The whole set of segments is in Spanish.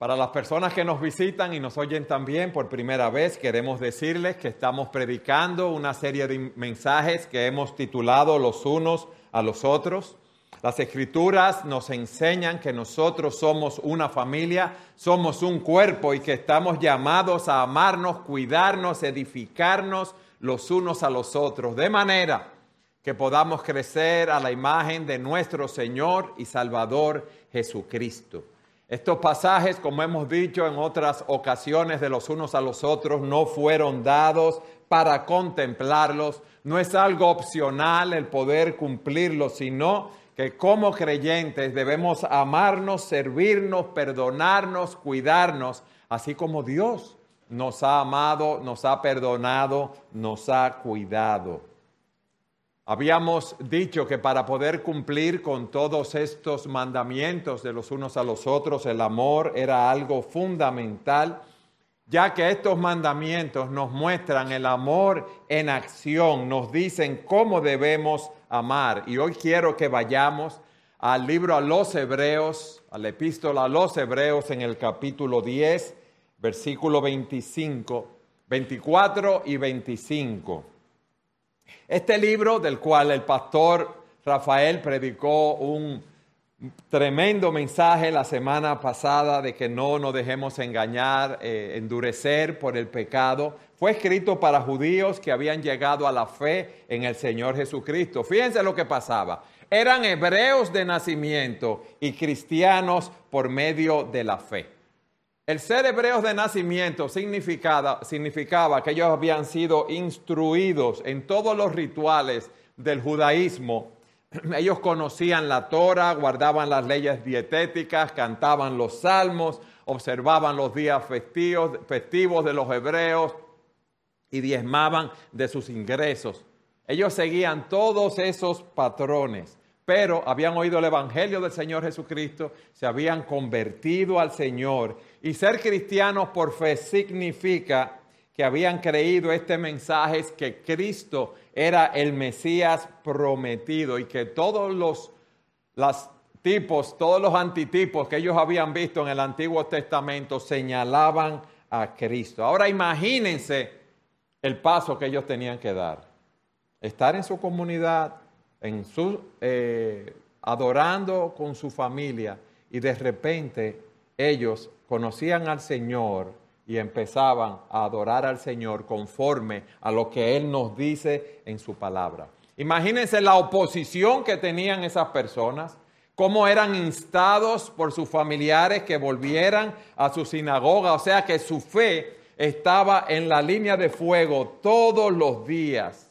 Para las personas que nos visitan y nos oyen también por primera vez, queremos decirles que estamos predicando una serie de mensajes que hemos titulado Los unos a los otros. Las escrituras nos enseñan que nosotros somos una familia, somos un cuerpo y que estamos llamados a amarnos, cuidarnos, edificarnos los unos a los otros, de manera que podamos crecer a la imagen de nuestro Señor y Salvador Jesucristo. Estos pasajes, como hemos dicho en otras ocasiones de los unos a los otros, no fueron dados para contemplarlos. No es algo opcional el poder cumplirlos, sino que como creyentes debemos amarnos, servirnos, perdonarnos, cuidarnos, así como Dios nos ha amado, nos ha perdonado, nos ha cuidado. Habíamos dicho que para poder cumplir con todos estos mandamientos de los unos a los otros, el amor era algo fundamental, ya que estos mandamientos nos muestran el amor en acción, nos dicen cómo debemos amar. Y hoy quiero que vayamos al libro a los Hebreos, a la epístola a los Hebreos en el capítulo 10, versículo 25, 24 y 25. Este libro del cual el pastor Rafael predicó un tremendo mensaje la semana pasada de que no nos dejemos engañar, eh, endurecer por el pecado, fue escrito para judíos que habían llegado a la fe en el Señor Jesucristo. Fíjense lo que pasaba. Eran hebreos de nacimiento y cristianos por medio de la fe. El ser hebreos de nacimiento significaba, que ellos habían sido instruidos en todos los rituales del judaísmo. Ellos conocían la Torah, guardaban las leyes dietéticas, cantaban los salmos, observaban los días festivos, festivos de los hebreos y diezmaban de sus ingresos. Ellos seguían todos esos patrones pero habían oído el Evangelio del Señor Jesucristo, se habían convertido al Señor. Y ser cristianos por fe significa que habían creído este mensaje, que Cristo era el Mesías prometido y que todos los, tipos, todos los antitipos que ellos habían visto en el Antiguo Testamento señalaban a Cristo. Ahora imagínense el paso que ellos tenían que dar. Estar en su comunidad, en su, eh, adorando con su familia y de repente ellos conocían al Señor y empezaban a adorar al Señor conforme a lo que Él nos dice en su palabra. Imagínense la oposición que tenían esas personas, cómo eran instados por sus familiares que volvieran a su sinagoga, o sea que su fe estaba en la línea de fuego todos los días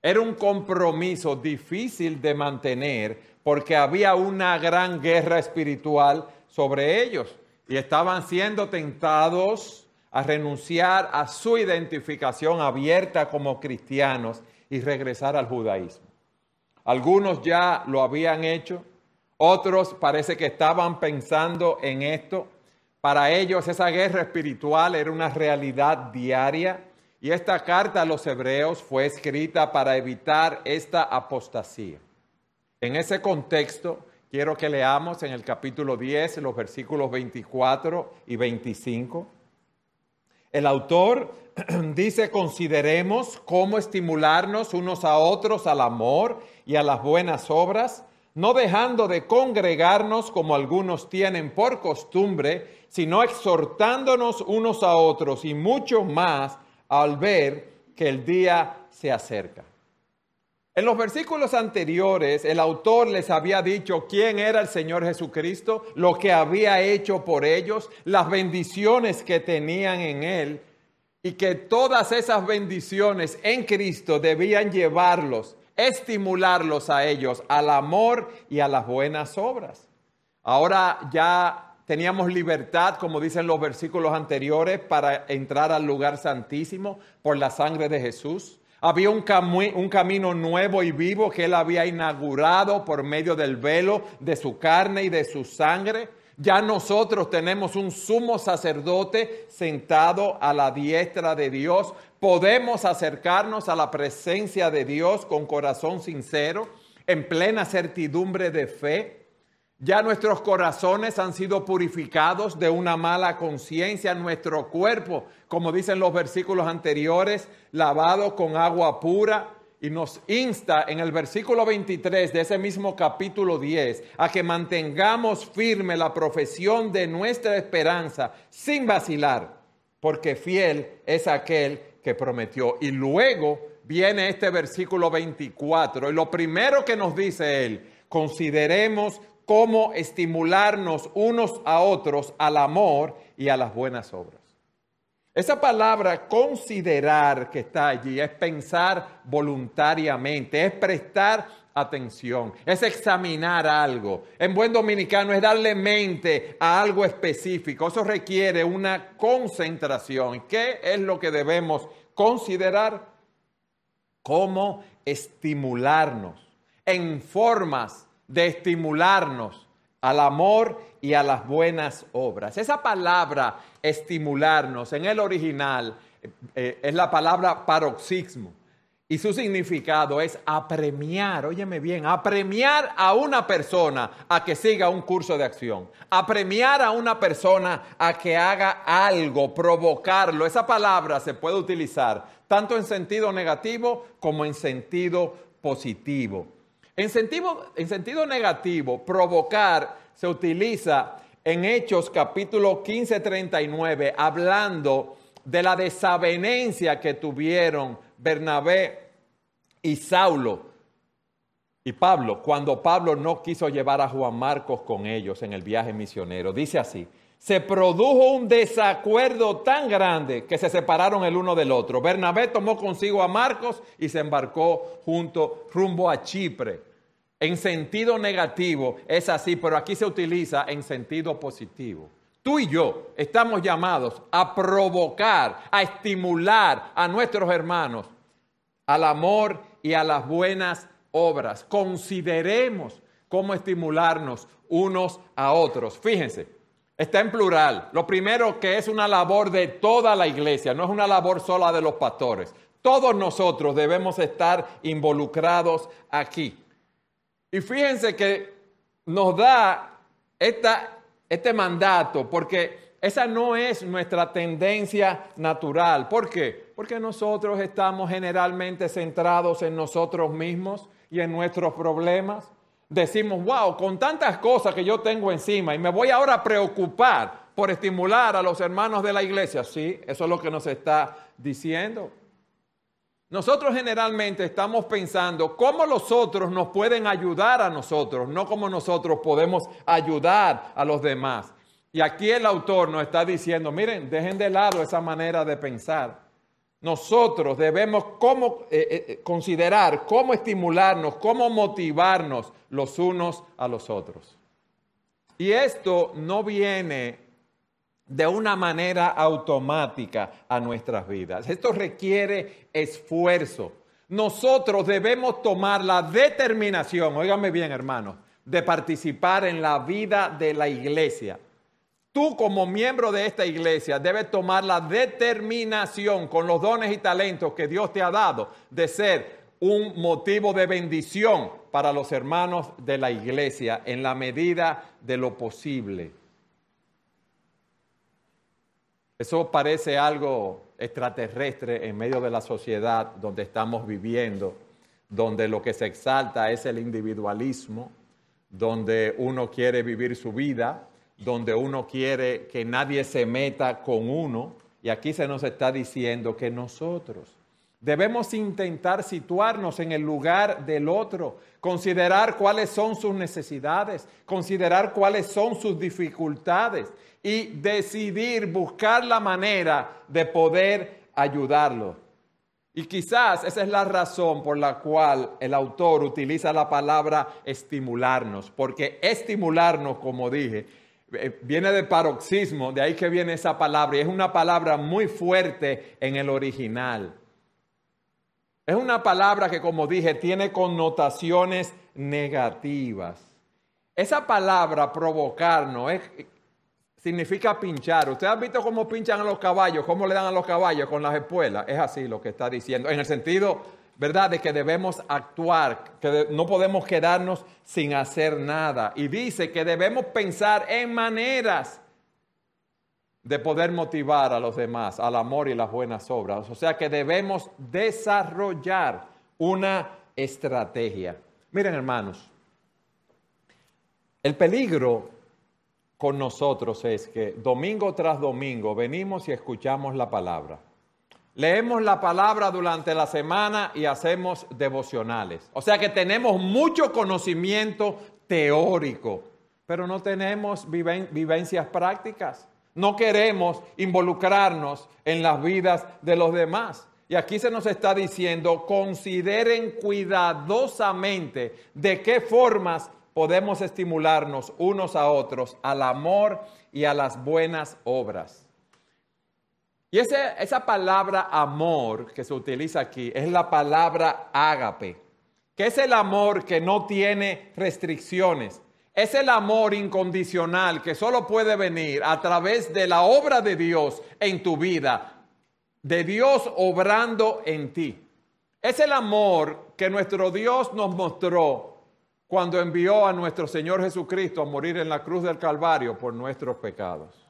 era un compromiso difícil de mantener porque había una gran guerra espiritual sobre ellos y estaban siendo tentados a renunciar a su identificación abierta como cristianos y regresar al judaísmo. Algunos ya lo habían hecho, otros parece que estaban pensando en esto. Para ellos esa guerra espiritual era una realidad diaria y esta carta a los hebreos fue escrita para evitar esta apostasía. En ese contexto, quiero que leamos en el capítulo 10 los versículos 24 y 25. El autor dice, consideremos cómo estimularnos unos a otros al amor y a las buenas obras, no dejando de congregarnos como algunos tienen por costumbre, sino exhortándonos unos a otros y mucho más al ver que el día se acerca. En los versículos anteriores, el autor les había dicho quién era el Señor Jesucristo, lo que había hecho por ellos, las bendiciones que tenían en Él y que todas esas bendiciones en Cristo debían llevarlos, estimularlos a ellos al amor y a las buenas obras. Ahora ya teníamos libertad, como dicen los versículos anteriores, para entrar al lugar santísimo por la sangre de Jesús. Había un, un, camino nuevo y vivo que Él había inaugurado por medio del velo de su carne y de su sangre. Ya nosotros tenemos un sumo sacerdote sentado a la diestra de Dios. Podemos acercarnos a la presencia de Dios con corazón sincero, en plena certidumbre de fe Ya nuestros corazones han sido purificados de una mala conciencia, nuestro cuerpo, como dicen los versículos anteriores, lavado con agua pura. Y nos insta en el versículo 23 de ese mismo capítulo 10 a que mantengamos firme la profesión de nuestra esperanza sin vacilar, porque fiel es aquel que prometió. Y luego viene este versículo 24 y lo primero que nos dice él, consideremos cómo estimularnos unos a otros al amor y a las buenas obras. Esa palabra considerar que está allí es pensar voluntariamente, es prestar atención, es examinar algo. En buen dominicano es darle mente a algo específico. Eso requiere una concentración. ¿Qué es lo que debemos considerar? Cómo estimularnos en formas de estimularnos al amor y a las buenas obras. Esa palabra estimularnos en el original eh, es la palabra paroxismo y su significado es apremiar, óyeme bien, apremiar a una persona a que siga un curso de acción, apremiar a una persona a que haga algo, provocarlo. Esa palabra se puede utilizar tanto en sentido negativo como en sentido positivo. En sentido, en sentido negativo, provocar se utiliza en Hechos capítulo 15, 39, hablando de la desavenencia que tuvieron Bernabé y Saulo y Pablo, cuando Pablo no quiso llevar a Juan Marcos con ellos en el viaje misionero. Dice así, se produjo un desacuerdo tan grande que se separaron el uno del otro. Bernabé tomó consigo a Marcos y se embarcó junto rumbo a Chipre. En sentido negativo es así, pero aquí se utiliza en sentido positivo. Tú y yo estamos llamados a provocar, a estimular a nuestros hermanos al amor y a las buenas obras. Consideremos cómo estimularnos unos a otros. Fíjense, está en plural. Lo primero que es una labor de toda la iglesia, no es una labor sola de los pastores. Todos nosotros debemos estar involucrados aquí. Y fíjense que nos da este mandato, porque esa no es nuestra tendencia natural. ¿Por qué? Porque nosotros estamos generalmente centrados en nosotros mismos y en nuestros problemas. Decimos, wow, con tantas cosas que yo tengo encima y me voy ahora a preocupar por estimular a los hermanos de la iglesia. Sí, eso es lo que nos está diciendo. Nosotros generalmente estamos pensando cómo los otros nos pueden ayudar a nosotros, no cómo nosotros podemos ayudar a los demás. Y aquí el autor nos está diciendo, miren, dejen de lado esa manera de pensar. Nosotros debemos cómo, eh, eh, eh, considerar cómo estimularnos, cómo motivarnos los unos a los otros. Y esto no viene de una manera automática a nuestras vidas. Esto requiere esfuerzo. Nosotros debemos tomar la determinación, óigame bien hermanos, de participar en la vida de la iglesia. Tú como miembro de esta iglesia debes tomar la determinación con los dones y talentos que Dios te ha dado de ser un motivo de bendición para los hermanos de la iglesia en la medida de lo posible. Eso parece algo extraterrestre en medio de la sociedad donde estamos viviendo, donde lo que se exalta es el individualismo, donde uno quiere vivir su vida, donde uno quiere que nadie se meta con uno. Y aquí se nos está diciendo que nosotros debemos intentar situarnos en el lugar del otro, considerar cuáles son sus necesidades, considerar cuáles son sus dificultades y decidir buscar la manera de poder ayudarlo. Y quizás esa es la razón por la cual el autor utiliza la palabra estimularnos, porque estimularnos, como dije, eh, viene de paroxismo, de ahí que viene esa palabra, y es una palabra muy fuerte en el original. Es una palabra que, como dije, tiene connotaciones negativas. Esa palabra provocarnos es, significa pinchar. ¿Usted ha visto cómo pinchan a los caballos? ¿Cómo le dan a los caballos con las espuelas? Es así lo que está diciendo, en el sentido ¿verdad? De que debemos actuar, que no podemos quedarnos sin hacer nada. Y dice que debemos pensar en maneras de poder motivar a los demás al amor y las buenas obras. O sea que debemos desarrollar una estrategia. Miren hermanos, el peligro con nosotros es que domingo tras domingo venimos y escuchamos la palabra. Leemos la palabra durante la semana y hacemos devocionales. O sea que tenemos mucho conocimiento teórico, pero no tenemos vivencias prácticas. No queremos involucrarnos en las vidas de los demás. Y aquí se nos está diciendo, consideren cuidadosamente de qué formas podemos estimularnos unos a otros al amor y a las buenas obras. Y esa palabra amor que se utiliza aquí es la palabra ágape, que es el amor que no tiene restricciones. Es el amor incondicional que solo puede venir a través de la obra de Dios en tu vida, de Dios obrando en ti. Es el amor que nuestro Dios nos mostró cuando envió a nuestro Señor Jesucristo a morir en la cruz del Calvario por nuestros pecados.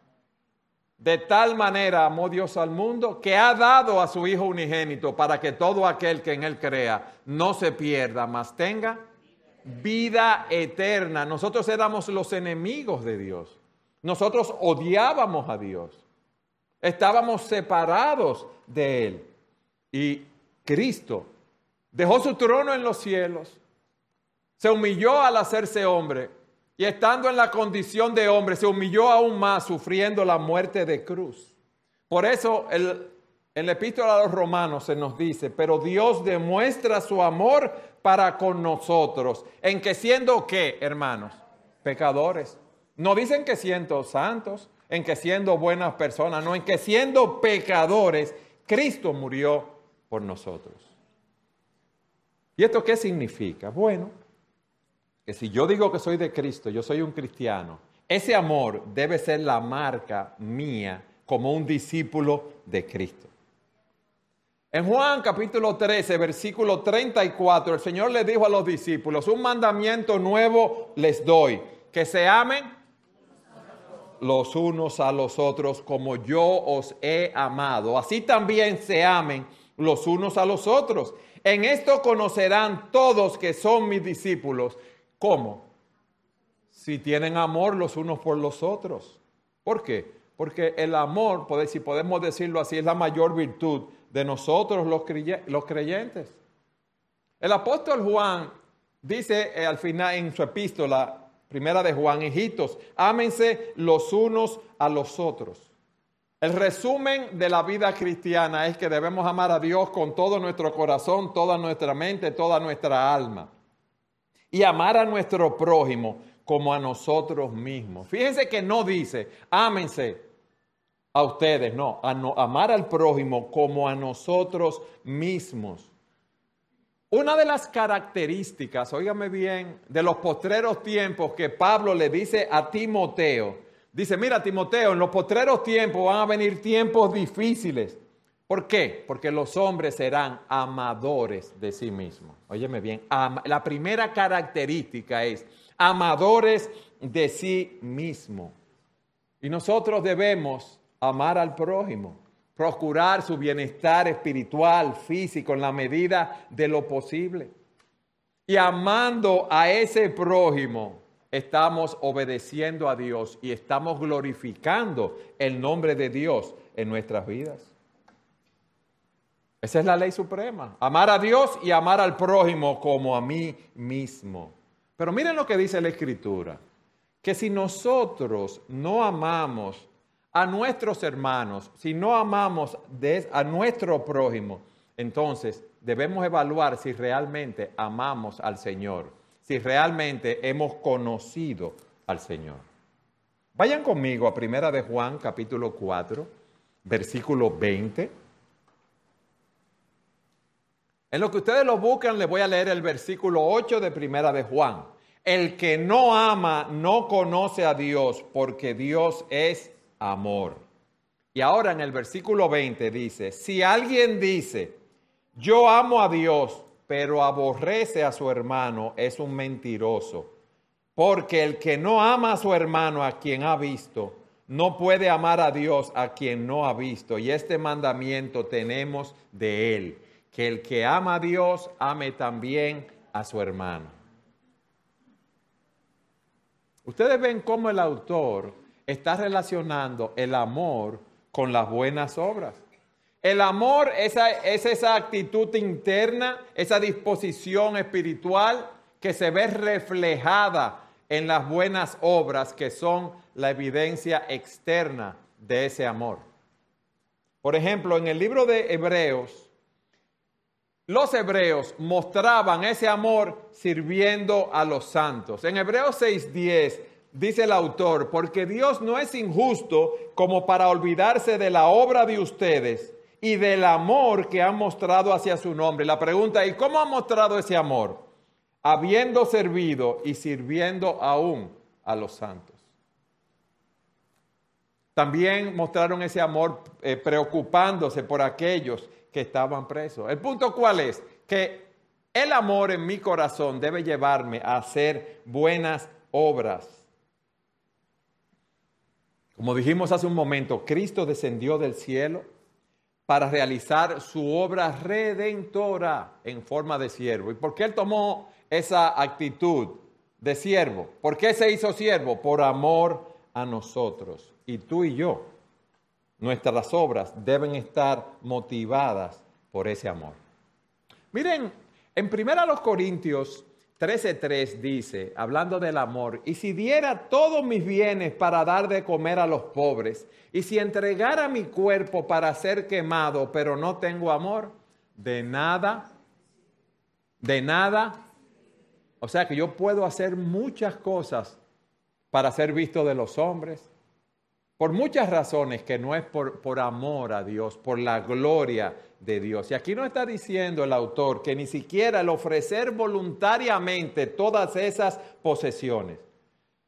De tal manera amó Dios al mundo que ha dado a su Hijo unigénito para que todo aquel que en Él crea no se pierda, mas tenga vida eterna. Nosotros éramos los enemigos de Dios. Nosotros odiábamos a Dios. Estábamos separados de Él. Y Cristo dejó su trono en los cielos. Se humilló al hacerse hombre y estando en la condición de hombre, se humilló aún más, sufriendo la muerte de cruz. Por eso el, en la epístola a los romanos se nos dice, pero Dios demuestra su amor para con nosotros, en que siendo qué, hermanos, pecadores. No dicen que siendo santos, en que siendo buenas personas, no, en que siendo pecadores, Cristo murió por nosotros. ¿Y esto qué significa? Bueno, que si yo digo que soy de Cristo, yo soy un cristiano, ese amor debe ser la marca mía como un discípulo de Cristo. En Juan capítulo 13, versículo 34, el Señor le dijo a los discípulos, un mandamiento nuevo les doy, que se amen los unos a los otros como yo os he amado. Así también se amen los unos a los otros. En esto conocerán todos que son mis discípulos ¿Cómo? Si tienen amor los unos por los otros. ¿Por qué? Porque el amor, si podemos decirlo así, es la mayor virtud de nosotros los creyentes. El apóstol Juan dice eh, al final en su epístola, primera de Juan, hijitos, ámense los unos a los otros. El resumen de la vida cristiana es que debemos amar a Dios con todo nuestro corazón, toda nuestra mente, toda nuestra alma y amar a nuestro prójimo como a nosotros mismos. Fíjense que no dice, ámense a ustedes, no, amar al prójimo como a nosotros mismos. Una de las características, óigame bien, de los postreros tiempos que Pablo le dice a Timoteo, dice, mira Timoteo, en los postreros tiempos van a venir tiempos difíciles. ¿Por qué? Porque los hombres serán amadores de sí mismos. Óyeme bien, la primera característica es amadores de sí mismo. Y nosotros debemos amar al prójimo, procurar su bienestar espiritual, físico, en la medida de lo posible. Y amando a ese prójimo, estamos obedeciendo a Dios y estamos glorificando el nombre de Dios en nuestras vidas. Esa es la ley suprema. Amar a Dios y amar al prójimo como a mí mismo. Pero miren lo que dice la Escritura. Que si nosotros no amamos a nuestros hermanos, si no amamos a nuestro prójimo, entonces debemos evaluar si realmente amamos al Señor, si realmente hemos conocido al Señor. Vayan conmigo a Primera de Juan, capítulo 4, versículo 20. En lo que ustedes lo buscan, les voy a leer el versículo 8 de Primera de Juan. El que no ama no conoce a Dios, porque Dios es amor. Y ahora en el versículo 20 dice, si alguien dice, yo amo a Dios, pero aborrece a su hermano, es un mentiroso. Porque el que no ama a su hermano, a quien ha visto, no puede amar a Dios a quien no ha visto. Y este mandamiento tenemos de él, que el que ama a Dios ame también a su hermano. Ustedes ven cómo el autor está relacionando el amor con las buenas obras. El amor es esa actitud interna, esa disposición espiritual que se ve reflejada en las buenas obras que son la evidencia externa de ese amor. Por ejemplo, en el libro de Hebreos, los hebreos mostraban ese amor sirviendo a los santos. En Hebreos 6:10 dice el autor, porque Dios no es injusto como para olvidarse de la obra de ustedes y del amor que han mostrado hacia su nombre. La pregunta es, ¿cómo ha mostrado ese amor? Habiendo servido y sirviendo aún a los santos. También mostraron ese amor eh, preocupándose por aquellos que estaban presos. El punto cuál es? Que el amor en mi corazón debe llevarme a hacer buenas obras. Como dijimos hace un momento, Cristo descendió del cielo para realizar su obra redentora en forma de siervo. ¿Y por qué él tomó esa actitud de siervo? ¿Por qué se hizo siervo? Por amor a nosotros y tú y yo, nuestras obras deben estar motivadas por ese amor. Miren, en 1 Corintios 13:3 dice, hablando del amor, y si diera todos mis bienes para dar de comer a los pobres, y si entregara mi cuerpo para ser quemado, pero no tengo amor, de nada, de nada. O sea que yo puedo hacer muchas cosas para ser visto de los hombres, por muchas razones que no es por, por, amor a Dios, por la gloria de Dios. Y aquí no está diciendo el autor que ni siquiera el ofrecer voluntariamente todas esas posesiones,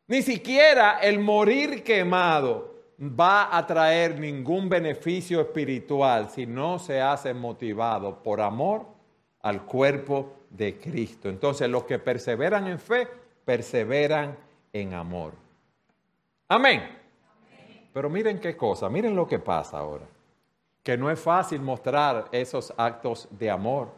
ni siquiera el morir quemado va a traer ningún beneficio espiritual si no se hace motivado por amor al cuerpo de Cristo. Entonces los que perseveran en fe, perseveran en amor. Amén. Pero miren qué cosa, miren lo que pasa ahora. Que no es fácil mostrar esos actos de amor.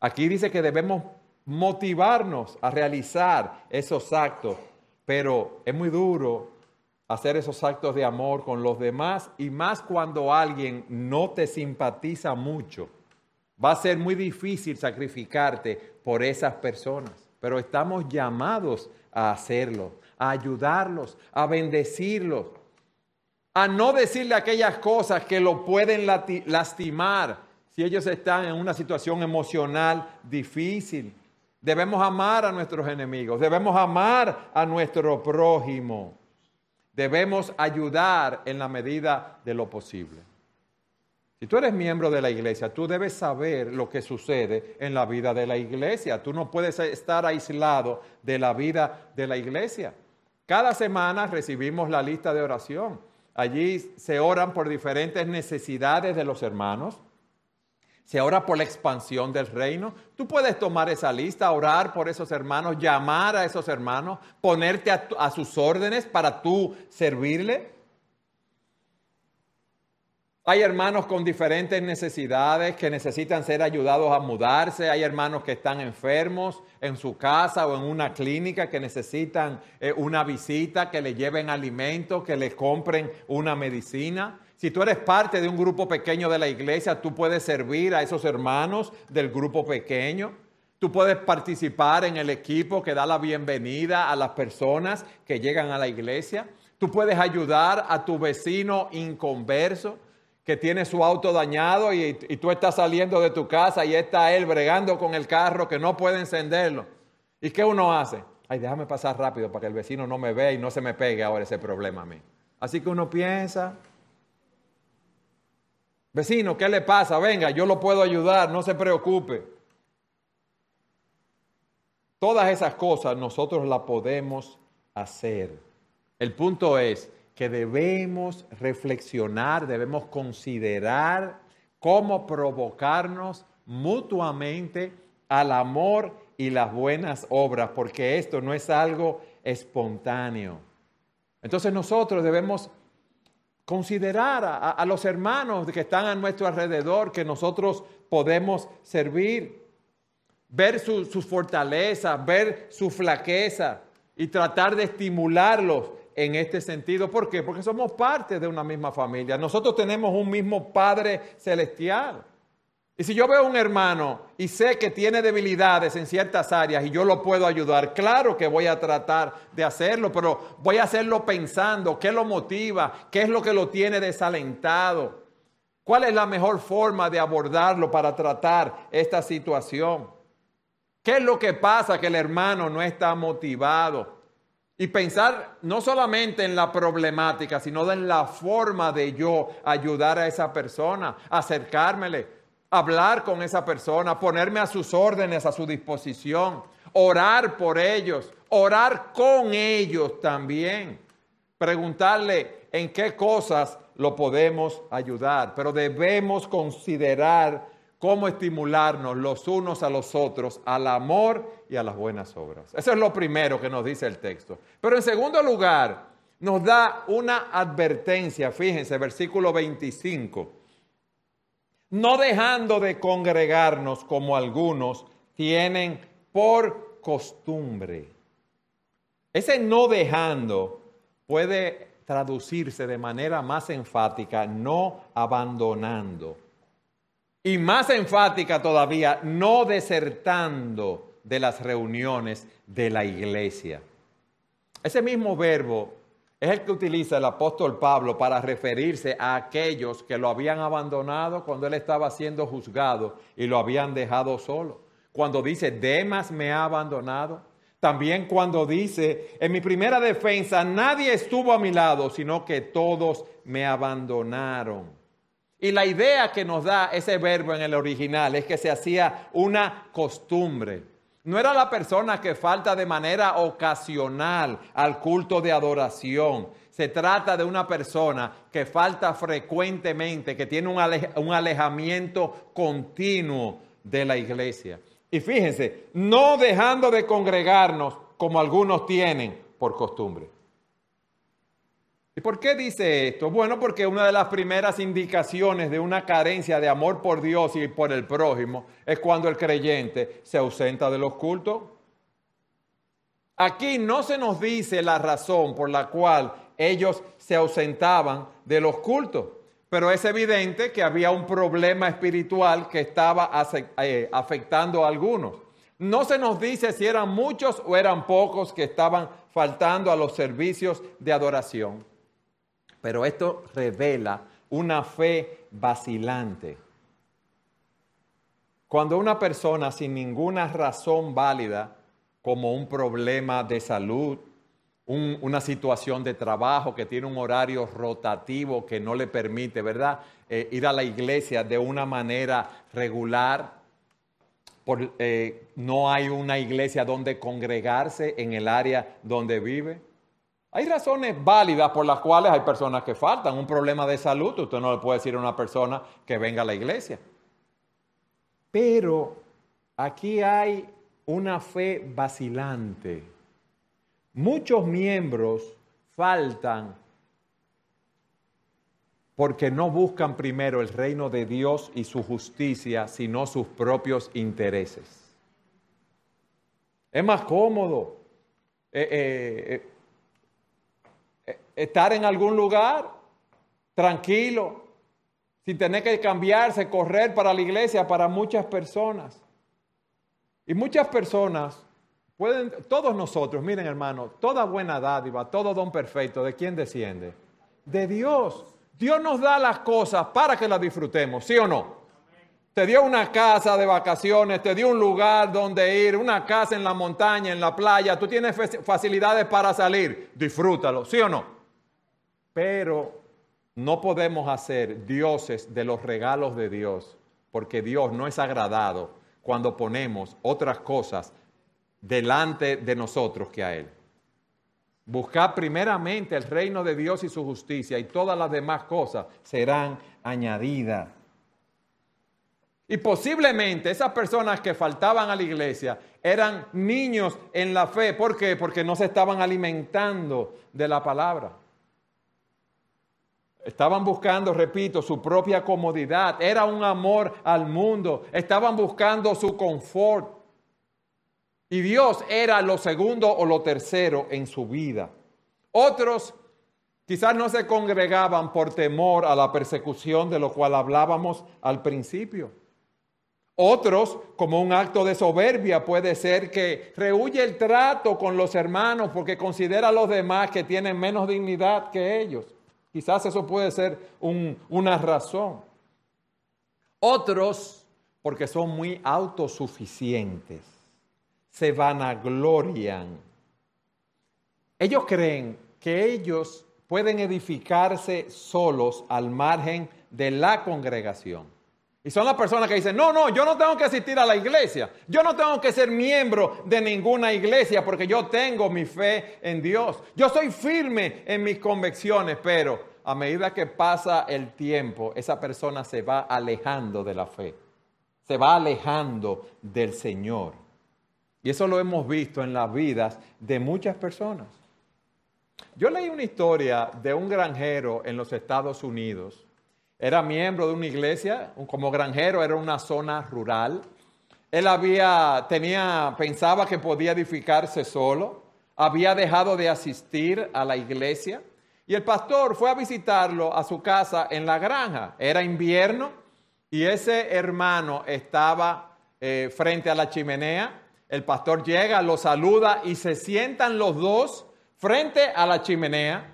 Aquí dice que debemos motivarnos a realizar esos actos, pero es muy duro hacer esos actos de amor con los demás y más cuando alguien no te simpatiza mucho. Va a ser muy difícil sacrificarte por esas personas, pero estamos llamados a hacerlo, a ayudarlos, a bendecirlos a no decirle aquellas cosas que lo pueden lastimar si ellos están en una situación emocional difícil. Debemos amar a nuestros enemigos, debemos amar a nuestro prójimo, debemos ayudar en la medida de lo posible. Si tú eres miembro de la iglesia, tú debes saber lo que sucede en la vida de la iglesia. Tú no puedes estar aislado de la vida de la iglesia. Cada semana recibimos la lista de oración Allí se oran por diferentes necesidades de los hermanos. Se ora por la expansión del reino. Tú puedes tomar esa lista, orar por esos hermanos, llamar a esos hermanos, ponerte a, sus órdenes para tú servirle. Hay hermanos con diferentes necesidades que necesitan ser ayudados a mudarse. Hay hermanos que están enfermos en su casa o en una clínica que necesitan eh, una visita, que le lleven alimentos, que le compren una medicina. Si tú eres parte de un grupo pequeño de la iglesia, tú puedes servir a esos hermanos del grupo pequeño. Tú puedes participar en el equipo que da la bienvenida a las personas que llegan a la iglesia. Tú puedes ayudar a tu vecino inconverso que tiene su auto dañado y, tú estás saliendo de tu casa y está él bregando con el carro que no puede encenderlo. ¿Y qué uno hace? Ay, déjame pasar rápido para que el vecino no me vea y no se me pegue ahora ese problema a mí. Así que uno piensa, vecino, ¿qué le pasa? Venga, yo lo puedo ayudar, no se preocupe. Todas esas cosas nosotros las podemos hacer. El punto es que debemos reflexionar, debemos considerar cómo provocarnos mutuamente al amor y las buenas obras, porque esto no es algo espontáneo. Entonces nosotros debemos considerar a, los hermanos que están a nuestro alrededor, que nosotros podemos servir, ver sus fortalezas, ver su flaqueza y tratar de estimularlos en este sentido. ¿Por qué? Porque somos parte de una misma familia. Nosotros tenemos un mismo Padre celestial. Y si yo veo un hermano y sé que tiene debilidades en ciertas áreas y yo lo puedo ayudar, claro que voy a tratar de hacerlo, pero voy a hacerlo pensando qué lo motiva, qué es lo que lo tiene desalentado, cuál es la mejor forma de abordarlo para tratar esta situación. ¿Qué es lo que pasa que el hermano no está motivado? Y pensar no solamente en la problemática, sino en la forma de yo ayudar a esa persona, acercármele hablar con esa persona, ponerme a sus órdenes, a su disposición, orar por ellos, orar con ellos también, preguntarle en qué cosas lo podemos ayudar, pero debemos considerar cómo estimularnos los unos a los otros al amor y a las buenas obras. Eso es lo primero que nos dice el texto. Pero en segundo lugar, nos da una advertencia, fíjense, versículo 25 no dejando de congregarnos como algunos tienen por costumbre. Ese no dejando puede traducirse de manera más enfática, no abandonando. Y más enfática todavía, no desertando de las reuniones de la iglesia. Ese mismo verbo es el que utiliza el apóstol Pablo para referirse a aquellos que lo habían abandonado cuando él estaba siendo juzgado y lo habían dejado solo. Cuando dice, Demas me ha abandonado. También cuando dice, en mi primera defensa nadie estuvo a mi lado, sino que todos me abandonaron. Y la idea que nos da ese verbo en el original es que se hacía una costumbre. No era la persona que falta de manera ocasional al culto de adoración. Se trata de una persona que falta frecuentemente, que tiene un, alejamiento continuo de la iglesia. Y fíjense, no dejando de congregarnos como algunos tienen por costumbre. ¿Y por qué dice esto? Bueno, porque una de las primeras indicaciones de una carencia de amor por Dios y por el prójimo es cuando el creyente se ausenta de los cultos. Aquí no se nos dice la razón por la cual ellos se ausentaban de los cultos, pero es evidente que había un problema espiritual que estaba eh, afectando a algunos. No se nos dice si eran muchos o eran pocos que estaban faltando a los servicios de adoración. Pero esto revela una fe vacilante. Cuando una persona sin ninguna razón válida, como un problema de salud, una situación de trabajo que tiene un horario rotativo que no le permite, ¿verdad?, eh, ir a la iglesia de una manera regular, eh, no hay una iglesia donde congregarse en el área donde vive hay razones válidas por las cuales hay personas que faltan. Un problema de salud, usted no le puede decir a una persona que venga a la iglesia. Pero aquí hay una fe vacilante. Muchos miembros faltan porque no buscan primero el reino de Dios y su justicia, sino sus propios intereses. Es más cómodo. Eh, eh, eh, estar en algún lugar tranquilo, sin tener que cambiarse, correr para la iglesia para muchas personas. Y muchas personas pueden, todos nosotros, miren hermano, toda buena dádiva, todo don perfecto, ¿de quién desciende? De Dios. Dios nos da las cosas para que las disfrutemos, ¿sí o no? Te dio una casa de vacaciones, te dio un lugar donde ir, una casa en la montaña, en la playa, tú tienes facilidades para salir, disfrútalo, ¿sí o no? Pero no podemos hacer dioses de los regalos de Dios, porque Dios no es agradado cuando ponemos otras cosas delante de nosotros que a Él. Buscar primeramente el reino de Dios y su justicia y todas las demás cosas serán añadidas. Y posiblemente esas personas que faltaban a la iglesia eran niños en la fe. ¿Por qué? Porque no se estaban alimentando de la palabra. Estaban buscando, repito, su propia comodidad. Era un amor al mundo. Estaban buscando su confort. Y Dios era lo segundo o lo tercero en su vida. Otros quizás no se congregaban por temor a la persecución de lo cual hablábamos al principio. Otros, como un acto de soberbia, puede ser que rehuye el trato con los hermanos porque considera a los demás que tienen menos dignidad que ellos. Quizás eso puede ser una razón. Otros, porque son muy autosuficientes, se vanaglorian. Ellos creen que ellos pueden edificarse solos al margen de la congregación. Y son las personas que dicen, no, no, yo no tengo que asistir a la iglesia, yo no tengo que ser miembro de ninguna iglesia porque yo tengo mi fe en Dios. Yo soy firme en mis convicciones, pero a medida que pasa el tiempo, esa persona se va alejando de la fe, se va alejando del Señor. Y eso lo hemos visto en las vidas de muchas personas. Yo leí una historia de un granjero en los Estados Unidos era miembro de una iglesia, como granjero era una zona rural. Él había, tenía, pensaba que podía edificarse solo, había dejado de asistir a la iglesia y el pastor fue a visitarlo a su casa en la granja. Era invierno y ese hermano estaba eh, frente a la chimenea. El pastor llega, lo saluda y se sientan los dos frente a la chimenea.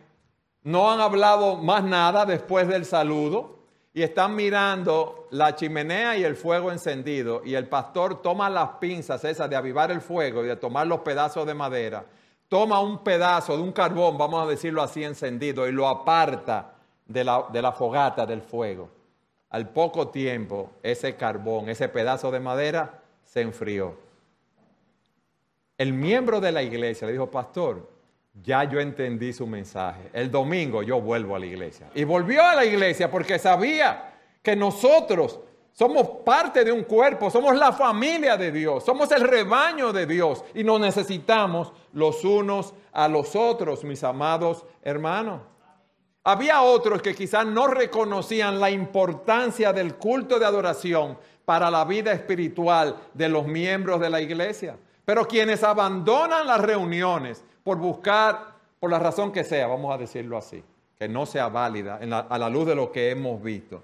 No han hablado más nada después del saludo y están mirando la chimenea y el fuego encendido y el pastor toma las pinzas esas de avivar el fuego y de tomar los pedazos de madera, toma un pedazo de un carbón, vamos a decirlo así, encendido y lo aparta de la, fogata del fuego. Al poco tiempo ese carbón, ese pedazo de madera se enfrió. El miembro de la iglesia le dijo, pastor, ya yo entendí su mensaje. El domingo yo vuelvo a la iglesia. Y volvió a la iglesia porque sabía que nosotros somos parte de un cuerpo, somos la familia de Dios, somos el rebaño de Dios y nos necesitamos los unos a los otros, mis amados hermanos. Había otros que quizás no reconocían la importancia del culto de adoración para la vida espiritual de los miembros de la iglesia. Pero quienes abandonan las reuniones por buscar, por la razón que sea, vamos a decirlo así, que no sea válida a la luz de lo que hemos visto,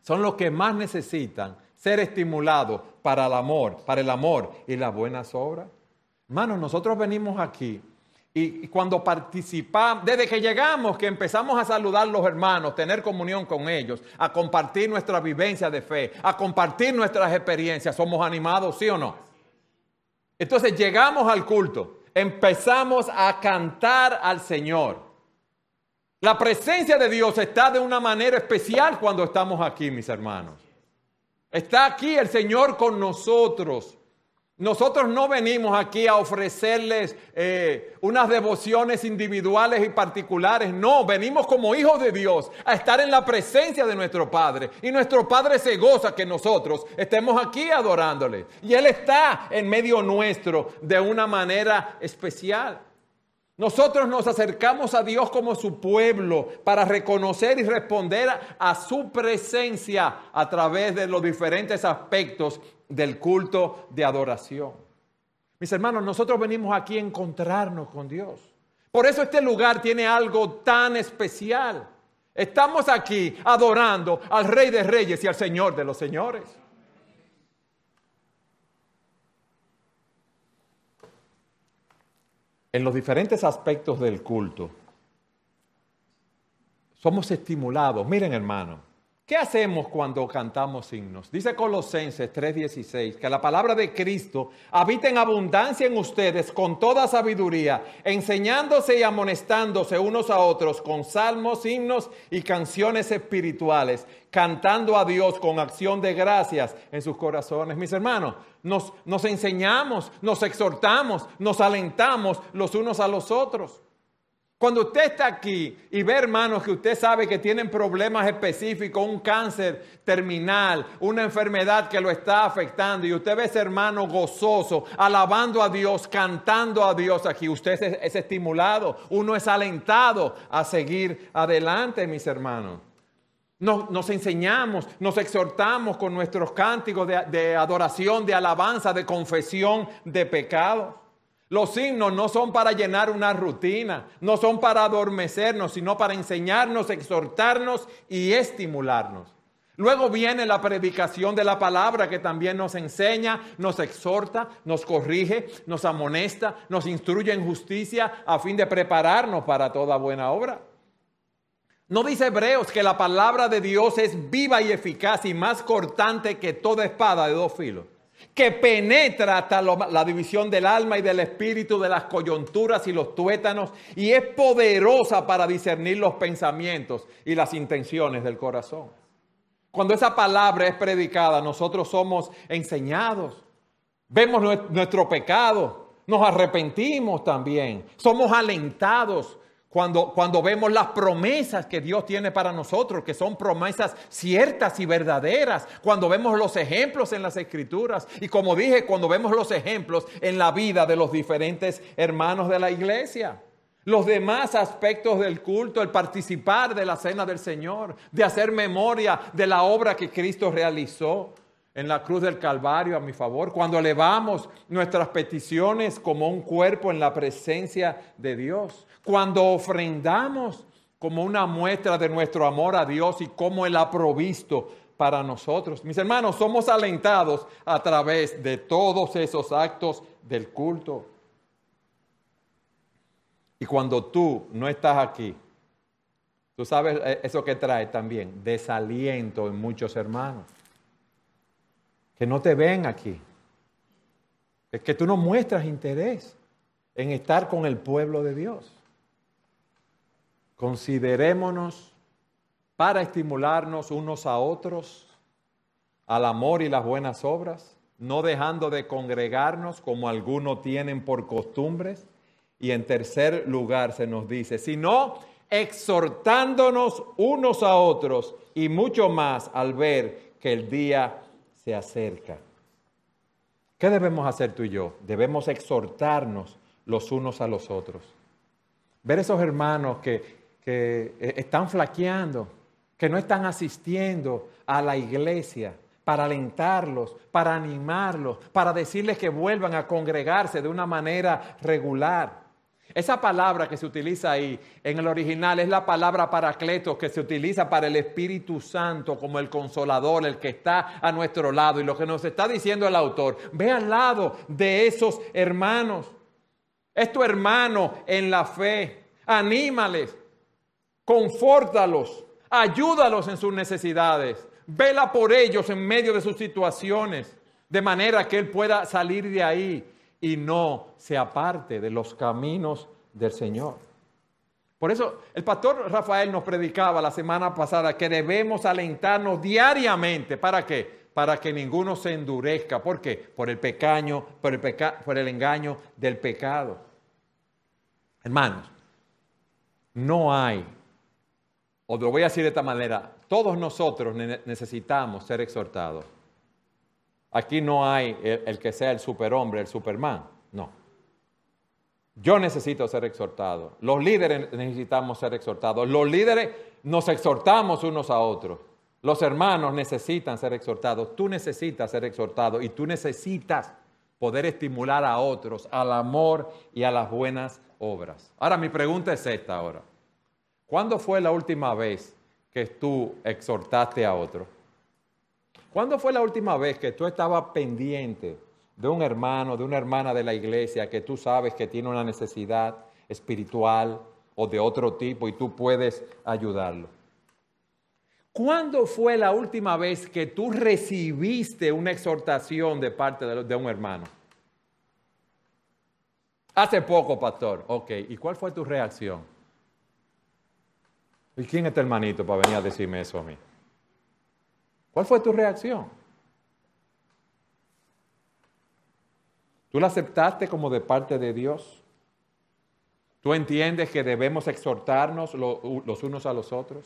son los que más necesitan ser estimulados para el amor, para el amor y las buenas obras. Hermanos, nosotros venimos aquí y, cuando participamos, desde que llegamos, que empezamos a saludar a los hermanos, tener comunión con ellos, a compartir nuestra vivencia de fe, a compartir nuestras experiencias, somos animados, ¿sí o no? Entonces llegamos al culto empezamos a cantar al Señor. La presencia de Dios está de una manera especial cuando estamos aquí, mis hermanos. Está aquí el Señor con nosotros. Nosotros no venimos aquí a ofrecerles eh, unas devociones individuales y particulares. No, venimos como hijos de Dios a estar en la presencia de nuestro Padre. Y nuestro Padre se goza que nosotros estemos aquí adorándole. Y Él está en medio nuestro de una manera especial. Nosotros nos acercamos a Dios como su pueblo para reconocer y responder a, su presencia a través de los diferentes aspectos del culto de adoración. Mis hermanos, nosotros venimos aquí a encontrarnos con Dios. Por eso este lugar tiene algo tan especial. Estamos aquí adorando al Rey de Reyes y al Señor de los Señores. En los diferentes aspectos del culto, somos estimulados. Miren, hermano, ¿Qué hacemos cuando cantamos himnos? Dice Colosenses 3:16 que la palabra de Cristo habita en abundancia en ustedes con toda sabiduría, enseñándose y amonestándose unos a otros con salmos, himnos y canciones espirituales, cantando a Dios con acción de gracias en sus corazones. Mis hermanos, nos, nos enseñamos, nos exhortamos, nos alentamos los unos a los otros. Cuando usted está aquí y ve hermanos que usted sabe que tienen problemas específicos, un cáncer terminal, una enfermedad que lo está afectando y usted ve ese hermano gozoso, alabando a Dios, cantando a Dios aquí, usted es, estimulado, uno es alentado a seguir adelante, mis hermanos. Nos, enseñamos, nos exhortamos con nuestros cánticos de adoración, de alabanza, de confesión de pecado. Los himnos no son para llenar una rutina, no son para adormecernos, sino para enseñarnos, exhortarnos y estimularnos. Luego viene la predicación de la palabra que también nos enseña, nos exhorta, nos corrige, nos amonesta, nos instruye en justicia a fin de prepararnos para toda buena obra. ¿No dice Hebreos que la palabra de Dios es viva y eficaz y más cortante que toda espada de dos filos? Que penetra hasta la división del alma y del espíritu, de las coyunturas y los tuétanos, y es poderosa para discernir los pensamientos y las intenciones del corazón. Cuando esa palabra es predicada, nosotros somos enseñados, vemos nuestro pecado, nos arrepentimos también, somos alentados cuando, cuando, vemos las promesas que Dios tiene para nosotros, que son promesas ciertas y verdaderas, cuando vemos los ejemplos en las escrituras y como dije, cuando vemos los ejemplos en la vida de los diferentes hermanos de la iglesia. Los demás aspectos del culto, el participar de la cena del Señor, de hacer memoria de la obra que Cristo realizó en la cruz del Calvario a mi favor, cuando elevamos nuestras peticiones como un cuerpo en la presencia de Dios, cuando ofrendamos como una muestra de nuestro amor a Dios y cómo Él ha provisto para nosotros. Mis hermanos, somos alentados a través de todos esos actos del culto. Y cuando tú no estás aquí, tú sabes eh, eso que trae también, desaliento en muchos hermanos, que no te ven aquí. Es que tú no muestras interés en estar con el pueblo de Dios. Considerémonos para estimularnos unos a otros al amor y las buenas obras, no dejando de congregarnos como algunos tienen por costumbres. Y en tercer lugar se nos dice, sino exhortándonos unos a otros y mucho más al ver que el día se acerca. ¿Qué debemos hacer tú y yo? Debemos exhortarnos los unos a los otros. Ver esos hermanos que que eh, están flaqueando, que no están asistiendo a la iglesia para alentarlos, para animarlos, para decirles que vuelvan a congregarse de una manera regular. Esa palabra que se utiliza ahí en el original es la palabra paracletos que se utiliza para el Espíritu Santo como el consolador, el que está a nuestro lado. Y lo que nos está diciendo el autor, ve al lado de esos hermanos. Es tu hermano en la fe. Anímales, confórtalos, ayúdalos en sus necesidades, vela por ellos en medio de sus situaciones, de manera que Él pueda salir de ahí y no se aparte de los caminos del Señor. Por eso el pastor Rafael nos predicaba la semana pasada que debemos alentarnos diariamente. ¿Para qué? Para que ninguno se endurezca. ¿Por qué? Por el pecaño, por el, por el engaño del pecado. Hermanos, no hay o lo voy a decir de esta manera, todos nosotros necesitamos ser exhortados. Aquí no hay el, que sea el superhombre, el superman, no. Yo necesito ser exhortado. Los líderes necesitamos ser exhortados. Los líderes nos exhortamos unos a otros. Los hermanos necesitan ser exhortados. Tú necesitas ser exhortado y tú necesitas poder estimular a otros al amor y a las buenas obras. Ahora mi pregunta es esta ahora. ¿Cuándo fue la última vez que tú exhortaste a otro? ¿Cuándo fue la última vez que tú estabas pendiente de un hermano, de una hermana de la iglesia que tú sabes que tiene una necesidad espiritual o de otro tipo y tú puedes ayudarlo? ¿Cuándo fue la última vez que tú recibiste una exhortación de parte de un hermano? Hace poco, pastor. Ok, ¿y cuál fue tu reacción? ¿Y quién es este hermanito para venir a decirme eso a mí? ¿Cuál fue tu reacción? ¿Tú la aceptaste como de parte de Dios? ¿Tú entiendes que debemos exhortarnos los unos a los otros?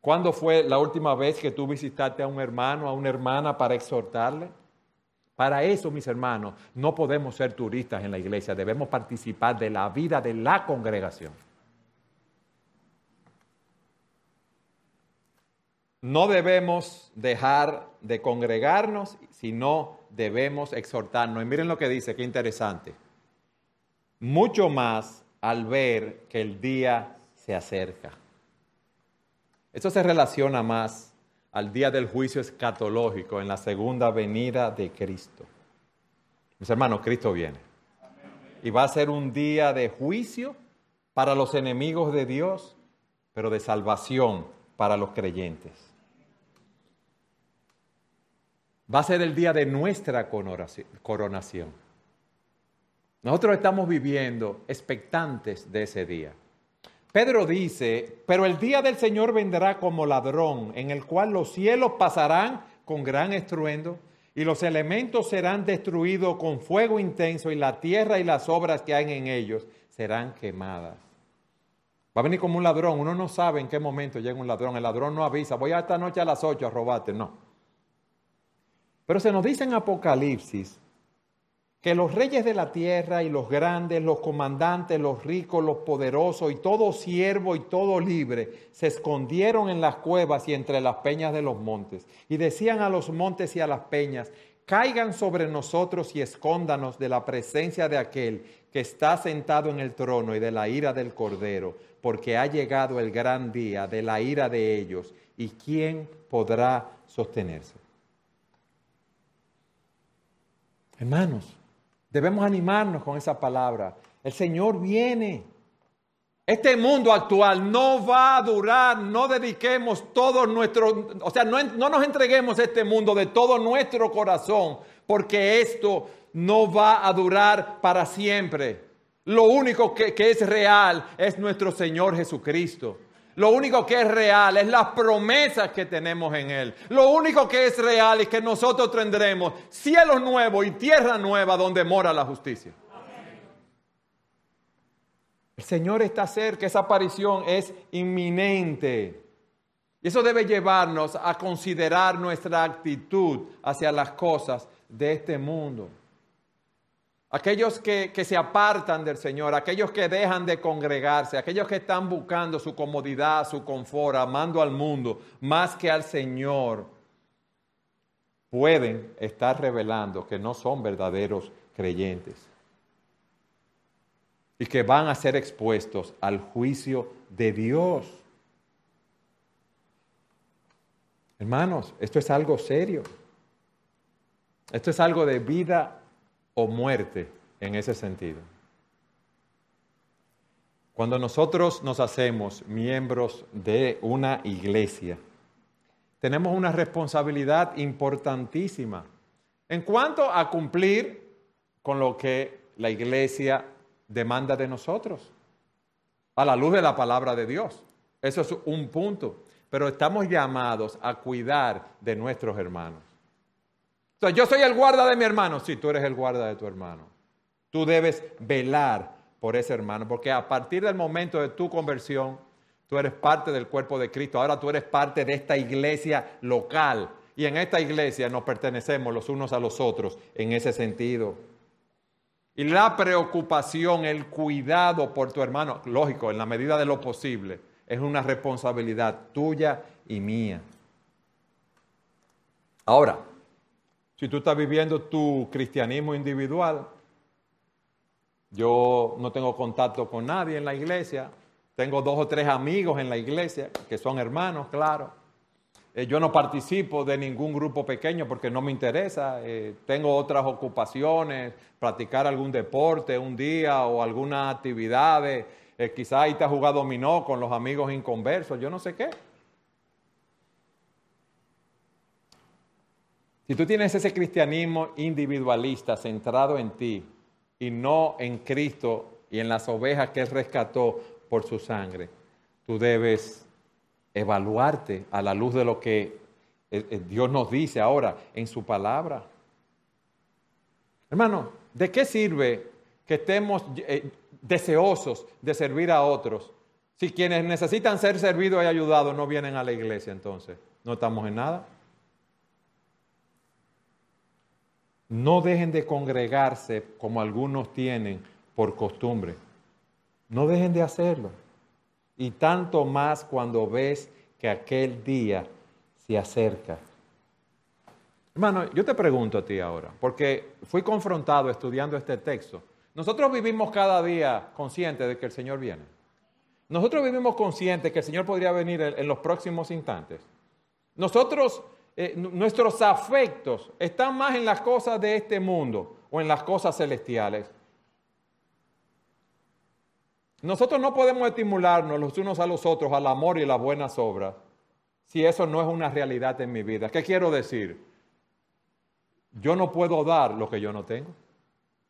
¿Cuándo fue la última vez que tú visitaste a un hermano, a una hermana para exhortarle? Para eso, mis hermanos, no podemos ser turistas en la iglesia, debemos participar de la vida de la congregación. No debemos dejar de congregarnos, sino debemos exhortarnos. Y miren lo que dice, qué interesante. Mucho más al ver que el día se acerca. Eso se relaciona más al día del juicio escatológico en la segunda venida de Cristo. Mis hermanos, Cristo viene. Y va a ser un día de juicio para los enemigos de Dios, pero de salvación para los creyentes. Va a ser el día de nuestra coronación. Nosotros estamos viviendo expectantes de ese día. Pedro dice, pero el día del Señor vendrá como ladrón, en el cual los cielos pasarán con gran estruendo y los elementos serán destruidos con fuego intenso y la tierra y las obras que hay en ellos serán quemadas. Va a venir como un ladrón, uno no sabe en qué momento llega un ladrón, el ladrón no avisa, voy a esta noche a las 8 a robarte, no. Pero se nos dice en Apocalipsis que los reyes de la tierra y los grandes, los comandantes, los ricos, los poderosos y todo siervo y todo libre se escondieron en las cuevas y entre las peñas de los montes. Y decían a los montes y a las peñas, caigan sobre nosotros y escóndanos de la presencia de aquel que está sentado en el trono y de la ira del cordero, porque ha llegado el gran día de la ira de ellos y quién podrá sostenerse. Hermanos, Debemos animarnos con esa palabra. El Señor viene. Este mundo actual no va a durar, no dediquemos todo nuestro, o sea, no, nos entreguemos a este mundo de todo nuestro corazón, porque esto no va a durar para siempre. Lo único que es real es nuestro Señor Jesucristo. Lo único que es real es las promesas que tenemos en Él. Lo único que es real es que nosotros tendremos cielo nuevo y tierra nueva donde mora la justicia. El Señor está cerca, esa aparición es inminente. Y eso debe llevarnos a considerar nuestra actitud hacia las cosas de este mundo. Aquellos que, se apartan del Señor, aquellos que dejan de congregarse, aquellos que están buscando su comodidad, su confort, amando al mundo más que al Señor, pueden estar revelando que no son verdaderos creyentes y que van a ser expuestos al juicio de Dios. Hermanos, esto es algo serio. Esto es algo de vida o muerte en ese sentido. Cuando nosotros nos hacemos miembros de una iglesia, tenemos una responsabilidad importantísima en cuanto a cumplir con lo que la iglesia demanda de nosotros, a la luz de la palabra de Dios. Eso es un punto, pero estamos llamados a cuidar de nuestros hermanos yo soy el guarda de mi hermano. Sí, tú eres el guarda de tu hermano. Tú debes velar por ese hermano, porque a partir del momento de tu conversión, tú eres parte del cuerpo de Cristo. Ahora tú eres parte de esta iglesia local. Y en esta iglesia nos pertenecemos los unos a los otros en ese sentido. Y la preocupación, el cuidado por tu hermano, lógico, en la medida de lo posible, es una responsabilidad tuya y mía. Ahora, si tú estás viviendo tu cristianismo individual, yo no tengo contacto con nadie en la iglesia, tengo dos o tres amigos en la iglesia que son hermanos, claro. Eh, yo no participo de ningún grupo pequeño porque no me interesa. Eh, tengo otras ocupaciones, practicar algún deporte un día o alguna actividad. Eh, quizás ahí te has jugado dominó con los amigos inconversos, yo no sé qué. Si tú tienes ese cristianismo individualista centrado en ti y no en Cristo y en las ovejas que Él rescató por su sangre, tú debes evaluarte a la luz de lo que eh, eh, Dios nos dice ahora en su palabra. Hermano, ¿de qué sirve que estemos eh, deseosos de servir a otros. Si quienes necesitan ser servidos y ayudados no vienen a la iglesia, entonces no estamos en nada. No dejen de congregarse como algunos tienen por costumbre. No dejen de hacerlo. Y tanto más cuando ves que aquel día se acerca. Hermano, yo te pregunto a ti ahora, porque fui confrontado estudiando este texto. Nosotros vivimos cada día conscientes de que el Señor viene. Nosotros vivimos conscientes que el Señor podría venir en los próximos instantes. Nosotros, eh, nuestros afectos están más en las cosas de este mundo o en las cosas celestiales. Nosotros no podemos estimularnos los unos a los otros al amor y las buenas obras si eso no es una realidad en mi vida. ¿Qué quiero decir? Yo no puedo dar lo que yo no tengo.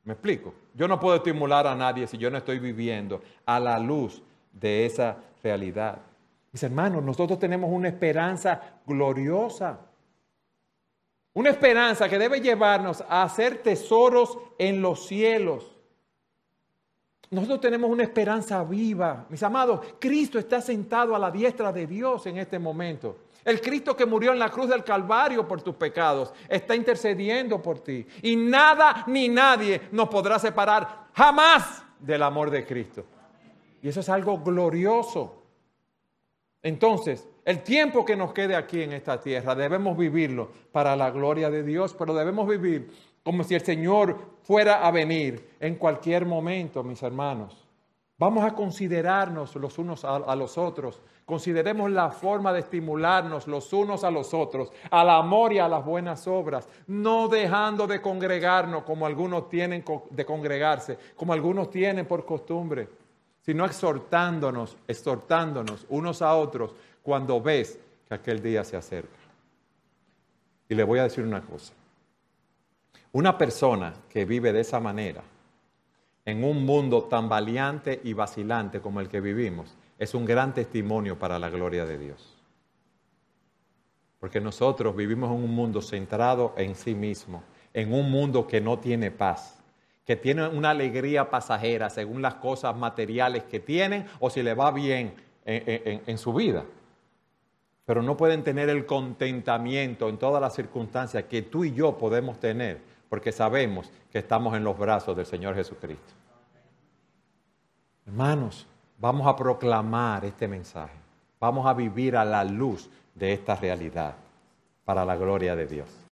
¿Me explico? Yo no puedo estimular a nadie si yo no estoy viviendo a la luz de esa realidad. Mis hermanos, nosotros tenemos una esperanza gloriosa. Una esperanza que debe llevarnos a hacer tesoros en los cielos. Nosotros tenemos una esperanza viva. Mis amados, Cristo está sentado a la diestra de Dios en este momento. El Cristo que murió en la cruz del Calvario por tus pecados está intercediendo por ti. Y nada ni nadie nos podrá separar jamás del amor de Cristo. Y eso es algo glorioso. Entonces, el tiempo que nos quede aquí en esta tierra debemos vivirlo para la gloria de Dios, pero debemos vivir como si el Señor fuera a venir en cualquier momento, mis hermanos. Vamos a considerarnos los unos a, los otros. Consideremos la forma de estimularnos los unos a los otros, al amor y a las buenas obras, no dejando de congregarnos como algunos tienen de congregarse, como algunos tienen por costumbre sino exhortándonos, exhortándonos unos a otros cuando ves que aquel día se acerca. Y le voy a decir una cosa. Una persona que vive de esa manera, en un mundo tan valiente y vacilante como el que vivimos, es un gran testimonio para la gloria de Dios. Porque nosotros vivimos en un mundo centrado en sí mismo, en un mundo que no tiene paz que tienen una alegría pasajera según las cosas materiales que tienen o si le va bien en, su vida. Pero no pueden tener el contentamiento en todas las circunstancias que tú y yo podemos tener, porque sabemos que estamos en los brazos del Señor Jesucristo. Hermanos, vamos a proclamar este mensaje. Vamos a vivir a la luz de esta realidad para la gloria de Dios.